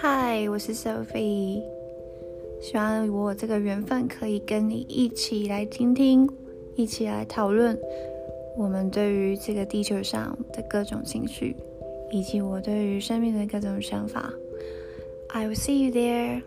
嗨，我是 Sophie，希望我这个缘分可以跟你一起来听听，一起来讨论我们对于这个地球上的各种情绪，以及我对于生命的各种想法。I will see you there.